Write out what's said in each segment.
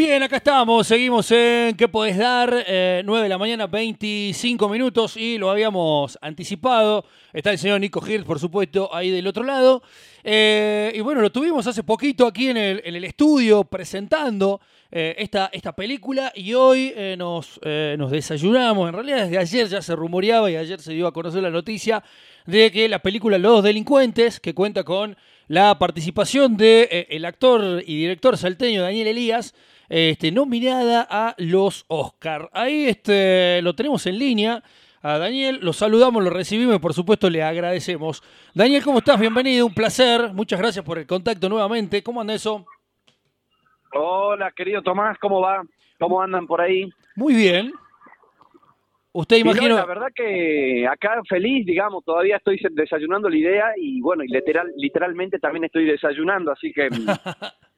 Bien, acá estamos, seguimos en ¿Qué podés dar? Eh, 9 de la mañana, 25 minutos y lo habíamos anticipado. Está el señor Nico Hirt, por supuesto, ahí del otro lado. Eh, y bueno, lo tuvimos hace poquito aquí en el, en el estudio presentando eh, esta, esta película y hoy eh, nos, nos desayunamos. En realidad desde ayer ya se rumoreaba y ayer se dio a conocer la noticia de que la película Los Delincuentes, que cuenta con la participación de eh, el actor y director salteño Daniel Elías, este, nominada a los Oscar. Ahí este, lo tenemos en línea. A Daniel lo saludamos, lo recibimos y por supuesto le agradecemos. Daniel, ¿cómo estás? Bienvenido, un placer. Muchas gracias por el contacto nuevamente. ¿Cómo anda eso? Hola, querido Tomás, ¿cómo va? ¿Cómo andan por ahí? Muy bien. Usted no, imagino... la verdad que acá feliz, digamos, todavía estoy desayunando la idea y bueno, y literal, literalmente también estoy desayunando, así que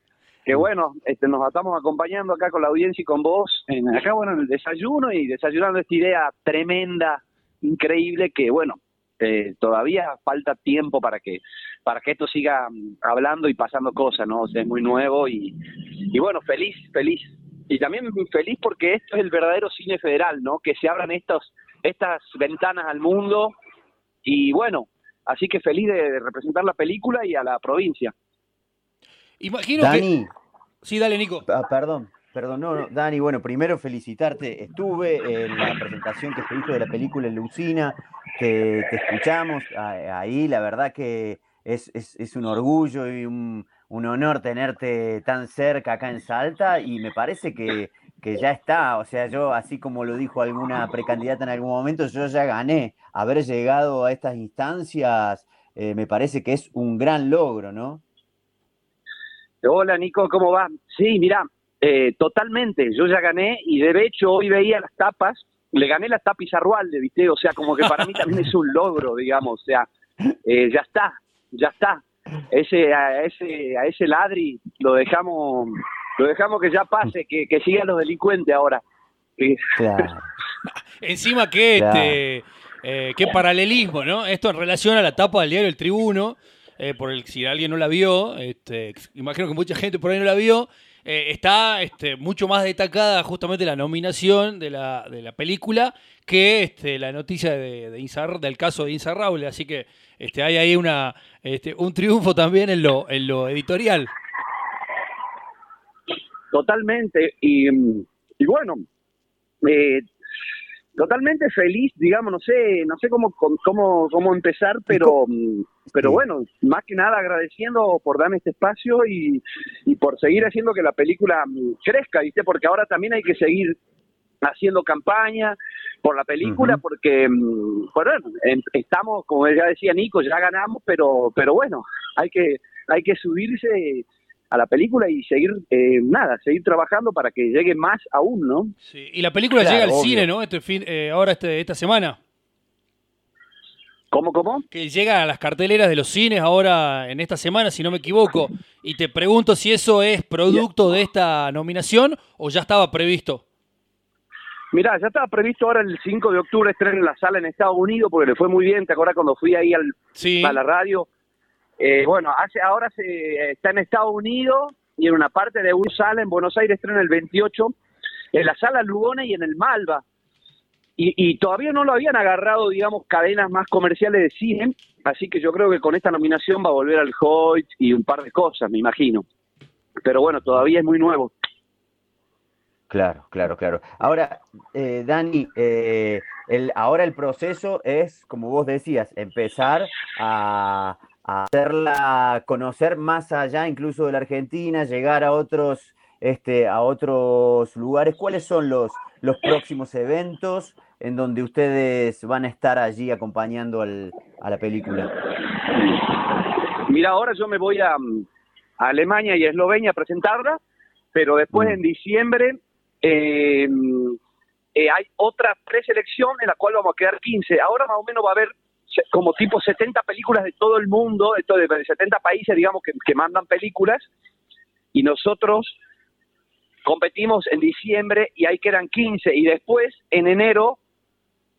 que bueno, este, nos estamos acompañando acá con la audiencia y con vos, en, acá bueno, en el desayuno y desayunando esta idea tremenda, increíble, que bueno, eh, todavía falta tiempo para que para que esto siga mm, hablando y pasando cosas, ¿no? O sea, es muy nuevo y, y bueno, feliz, feliz. Y también feliz porque esto es el verdadero cine federal, ¿no? Que se abran estos, estas ventanas al mundo y bueno, así que feliz de, de representar la película y a la provincia. Imagino que... Dani, Sí, dale, Nico. ah, perdón, perdón, no, no, Dani, bueno, primero felicitarte. Estuve en la presentación que se hizo de la película en Lucina, te, te escuchamos ahí, la verdad que es, es, es un orgullo y un, un honor tenerte tan cerca acá en Salta y me parece que, que ya está, o sea, yo, así como lo dijo alguna precandidata en algún momento, yo ya gané. Haber llegado a estas instancias eh, me parece que es un gran logro, ¿no? Hola Nico, ¿cómo va? Sí, mira, eh, totalmente, yo ya gané y de hecho hoy veía las tapas, le gané la tapa Izarrualde, ¿viste? O sea, como que para mí también es un logro, digamos, o sea, eh, ya está, ya está. Ese, a ese, a ese ladri lo dejamos, lo dejamos que ya pase, que, que sigan los delincuentes ahora. Claro. Encima que Claro. este eh, qué paralelismo, ¿no? Esto en relación a la tapa del diario El Tribuno, eh, por el si alguien no la vio, este, imagino que mucha gente por ahí no la vio, eh, está este, mucho más destacada justamente la nominación de la, de la película que este, la noticia de, de Insar- del caso de Insaurrable, así que este, hay ahí una, este, un triunfo también en lo, en lo editorial. Totalmente. Y, y bueno, eh, totalmente feliz, digamos, no sé, no sé cómo cómo cómo empezar, pero mm, pero bueno, más que nada agradeciendo por darme este espacio y, y por seguir haciendo que la película mm, crezca, ¿viste? Porque ahora también hay que seguir haciendo campaña por la película porque mm, bueno, em- estamos como ya decía Nico ya ganamos pero pero bueno hay que hay que subirse a la película y seguir eh, nada seguir trabajando para que llegue más aún no Sí, Y la película Claro, llega al obvio. cine, ¿no? Este fin, eh, ahora este, esta semana. cómo cómo que llega a las carteleras de los cines ahora en esta semana, si no me equivoco. Y te pregunto si eso es producto de esta nominación o ya estaba previsto. Mirá, ya estaba previsto ahora el 5 de octubre estreno en la sala en Estados Unidos porque le fue muy bien, ¿te acuerdas cuando fui ahí al, Sí, a la radio? Eh, bueno, hace ahora se está en Estados Unidos y en una parte de una sala en Buenos Aires estrena el 28, en la sala Lugona y en el Malva. Y, y todavía no lo habían agarrado, digamos, cadenas más comerciales de cine, así que yo creo que con esta nominación va a volver al Hoyt y un par de cosas, me imagino. Pero bueno, todavía es muy nuevo. Claro, claro, claro. Ahora, eh, Dani, eh, el, ahora el proceso es, como vos decías, empezar a, a hacerla conocer más allá incluso de la Argentina, llegar a otros, este, a otros lugares. ¿Cuáles son los, los próximos eventos en donde ustedes van a estar allí acompañando al- a la película? Mira, ahora yo me voy a, a Alemania y a Eslovenia a presentarla, pero después Mm. en diciembre eh, eh, hay otra preselección en la cual vamos a quedar 15. Ahora más o menos va a haber como tipo 70 películas de todo el mundo, de 70 países, digamos, que, que mandan películas, y nosotros competimos en diciembre y ahí quedan 15, y después en enero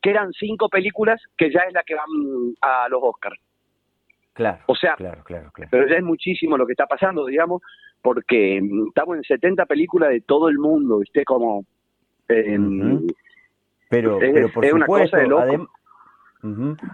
quedan 5 películas que ya es la que van a los Oscars. Claro, O sea, claro, claro, claro. pero ya es muchísimo lo que está pasando, digamos, porque mm, estamos en 70 películas de todo el mundo, ¿viste? Como... eh. Pero, Es- pero por es una supuesto, cosa de loco. adem-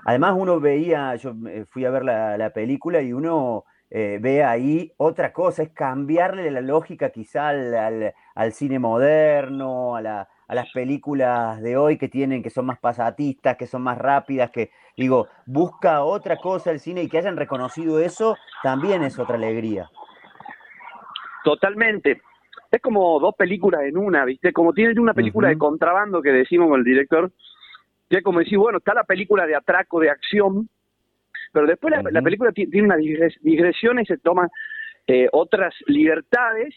además uno veía, yo eh, fui a ver la, la película y uno eh, ve ahí otra cosa, es cambiarle la lógica quizá al, al- al cine moderno, a, la- a las películas de hoy que tienen, que son más pasatistas, que son más rápidas, que digo, busca otra cosa el cine y que hayan reconocido eso también es otra alegría. Totalmente. Es como dos películas en una, ¿viste? Como tiene una película de contrabando que decimos con el director, que es como decir, bueno, está la película de atraco, de acción, pero después la, película ti- tiene unas digres- digresiones, se toman eh, otras libertades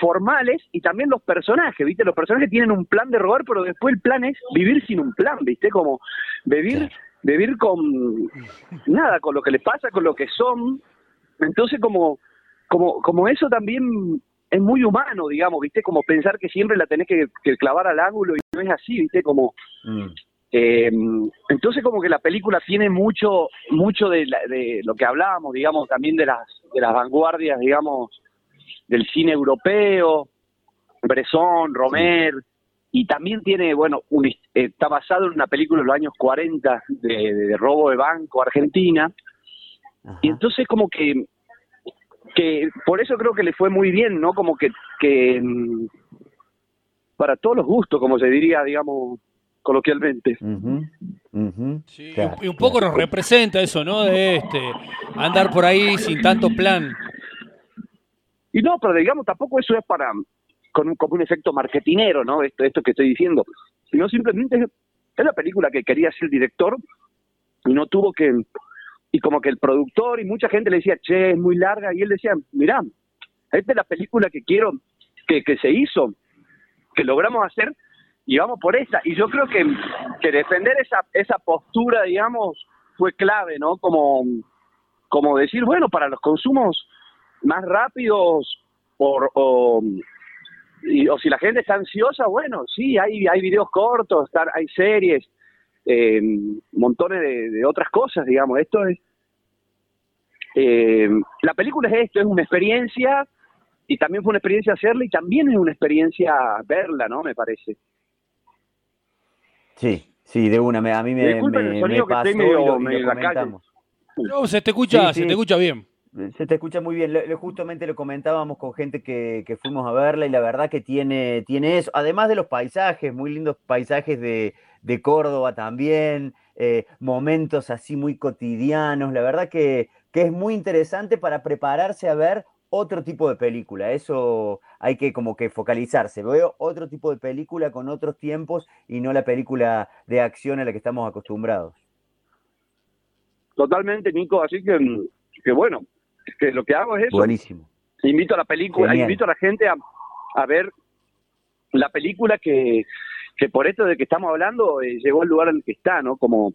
formales y también los personajes, ¿viste? Los personajes tienen un plan de robar, pero después el plan es vivir sin un plan, ¿viste? Como vivir, vivir con nada, con lo que les pasa, con lo que son. Entonces, como, como, como eso también es muy humano, digamos, ¿viste? Como pensar que siempre la tenés que, que clavar al ángulo y no es así, ¿viste? Como, Mm. eh, entonces como que la película tiene mucho, mucho de, la- de lo que hablábamos, digamos, también de las, de las vanguardias, digamos, del cine europeo, Bresson, Romer, y también tiene, bueno, un eh, está basado en una película de los años 40 de, de- de robo de banco argentina, Ajá. y entonces como que que por eso creo que le fue muy bien, ¿no? Como que, que mm, para todos los gustos, como se diría, digamos, coloquialmente. Sí, y claro, un- y un poco claro. nos representa eso, ¿no? De este andar por ahí sin tanto plan. Y no, pero digamos, tampoco eso es para con un, como un efecto marketinero, ¿no? Esto, esto que estoy diciendo, sino simplemente es, es la película que quería hacer el director y no tuvo que y como que el productor y mucha gente le decía, che, es muy larga, y él decía, mirá, esta es la película que quiero, que, que se hizo, que logramos hacer, y vamos por esa. Y yo creo que, que defender esa, esa postura, digamos, fue clave, ¿no? Como, como decir, bueno, para los consumos más rápidos o, o si la gente está ansiosa, bueno, sí, hay, hay videos cortos, hay series, eh, montones de, de otras cosas, digamos. Esto es. eh, la película es esto, es una experiencia y también fue una experiencia hacerla y también es una experiencia verla, ¿no? Me parece. Sí, sí, de una. me- A mí me, me- sonido me pasó medio- y lo, y lo medio en la calle. comentamos. No, se te escucha, Sí, se sí. te escucha bien. Se te escucha muy bien. Justamente lo comentábamos con gente que, que fuimos a verla y la verdad que tiene, tiene eso. Además de los paisajes, muy lindos paisajes de, de Córdoba también, eh, momentos así muy cotidianos. La verdad que, que es muy interesante para prepararse a ver otro tipo de película. Eso hay que como que focalizarse. Veo otro tipo de película con otros tiempos y no la película de acción a la que estamos acostumbrados. Totalmente, Nico. Así que, que bueno, que lo que hago es eso. Buenísimo. invito a la película, Genial. invito a la gente a, a ver la película que, que por esto de que estamos hablando eh, llegó al lugar en el que está, ¿no? Como,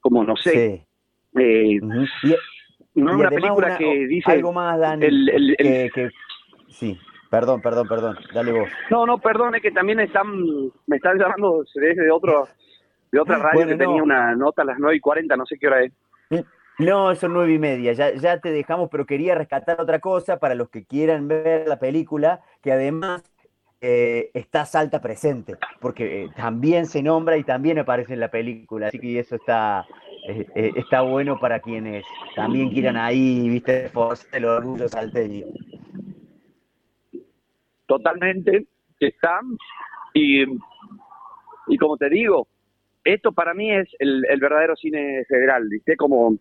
como no sé, Sí. eh. Y- no es Y una película una- que dice algo más, Dani, el- el- el- que, que- sí, perdón, perdón, perdón, dale vos. no, no, perdón, es que también están, me están llamando desde otro, de otra radio Bueno, que tenía una nota a las 9 y 40, no sé qué hora es. No, son nueve y media, ya, te dejamos, pero quería rescatar otra cosa para los que quieran ver la película, que además eh, está Salta presente, porque eh, también se nombra y también aparece en la película, así que eso está, eh, está bueno para quienes también quieran ahí, viste, el orgullo salteño. totalmente está y, y como te digo esto para mí es el, el verdadero cine federal ¿viste? como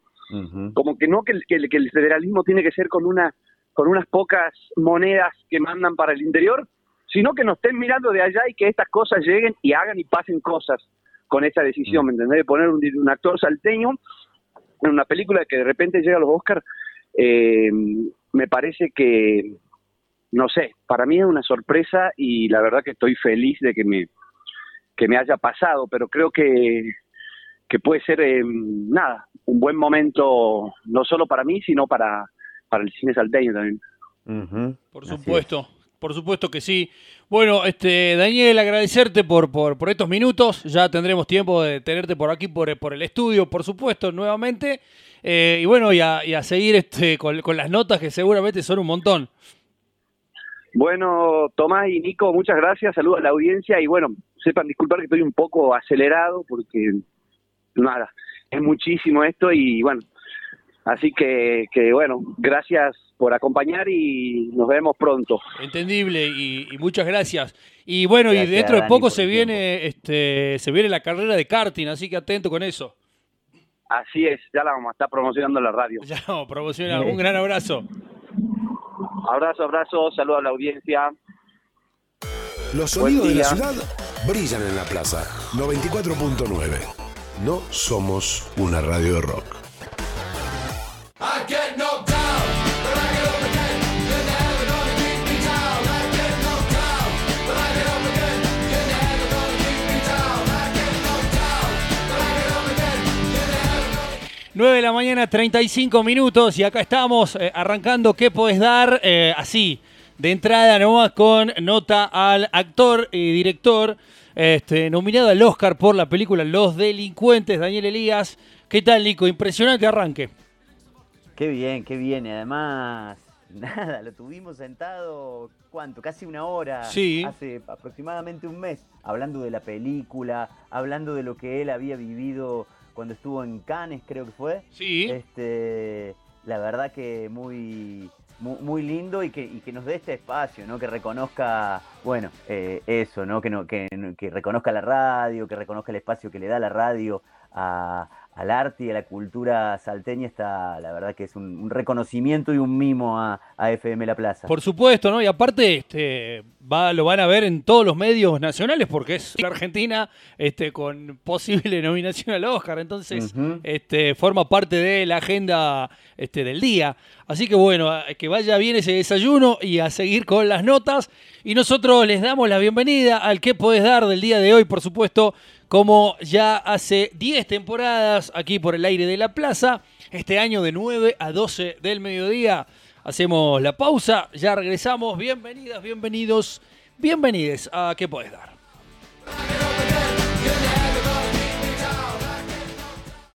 Como que no que el, que, el, que el federalismo tiene que ser con una con unas pocas monedas que mandan para el interior sino que nos estén mirando de allá y que estas cosas lleguen y hagan y pasen cosas con esa decisión, ¿me entendés? De poner un, un actor salteño en una película que de repente llega a los Oscars, eh, me parece que, no sé, para mí es una sorpresa y la verdad que estoy feliz de que me, que me haya pasado, pero creo que, que puede ser, eh, nada, un buen momento, no solo para mí, sino para, para el cine salteño también. Por supuesto, por supuesto que sí. Bueno, este Daniel, agradecerte por, por, por estos minutos. Ya tendremos tiempo de tenerte por aquí, por, por el estudio, por supuesto, nuevamente. Eh, y bueno, y a, y a seguir este, con, con las notas que seguramente son un montón. Bueno, Tomás y Nico, muchas gracias, saludos a la audiencia y bueno, sepan disculpar que estoy un poco acelerado porque nada, es muchísimo esto y bueno, así que, que bueno, gracias por acompañar y nos vemos pronto. Entendible y, muchas gracias. Y bueno, y dentro de poco se viene, este, se viene la carrera de karting, así que atento con eso. Así es, ya la vamos a estar promocionando en la radio. Ya vamos, promociona. Un gran abrazo. Abrazo, abrazo, saludo a la audiencia. Los sonidos de la ciudad brillan en la plaza. 94.9. No somos una radio de rock. Nueve de la mañana, 35 minutos y acá estamos eh, arrancando. ¿Qué puedes dar? Eh, así, de entrada nomás con nota al actor y director este, nominado al Oscar por la película Los Delincuentes, Daniel Elías. ¿Qué tal, Nico? Impresionante arranque. Qué bien, qué bien. Y además, nada, lo tuvimos sentado, ¿cuánto? Casi una hora. Sí. Hace aproximadamente un mes, hablando de la película, hablando de lo que él había vivido cuando estuvo en Cannes, creo que fue. Sí. Este, la verdad que muy muy, lindo y que, que, nos dé este espacio, ¿no? Que reconozca, bueno, eh, eso, ¿no? Que, no que, que, reconozca la radio, que reconozca el espacio que le da la radio a, al arte y a la cultura salteña está, la verdad que es un, reconocimiento y un mimo a, FM La Plaza. Por supuesto, ¿no? Y aparte, este, va, lo van a ver en todos los medios nacionales porque es la Argentina este, con posible nominación al Oscar, entonces este, forma parte de la agenda este, del día. Así que bueno, que vaya bien ese desayuno y a seguir con las notas. Y nosotros les damos la bienvenida al que podés dar del día de hoy, por supuesto, como ya hace 10 temporadas aquí por el aire de la plaza, este año de 9 a 12 del mediodía. Hacemos la pausa, ya regresamos. Bienvenidas, bienvenidos, bienvenides a ¿Qué puedes dar?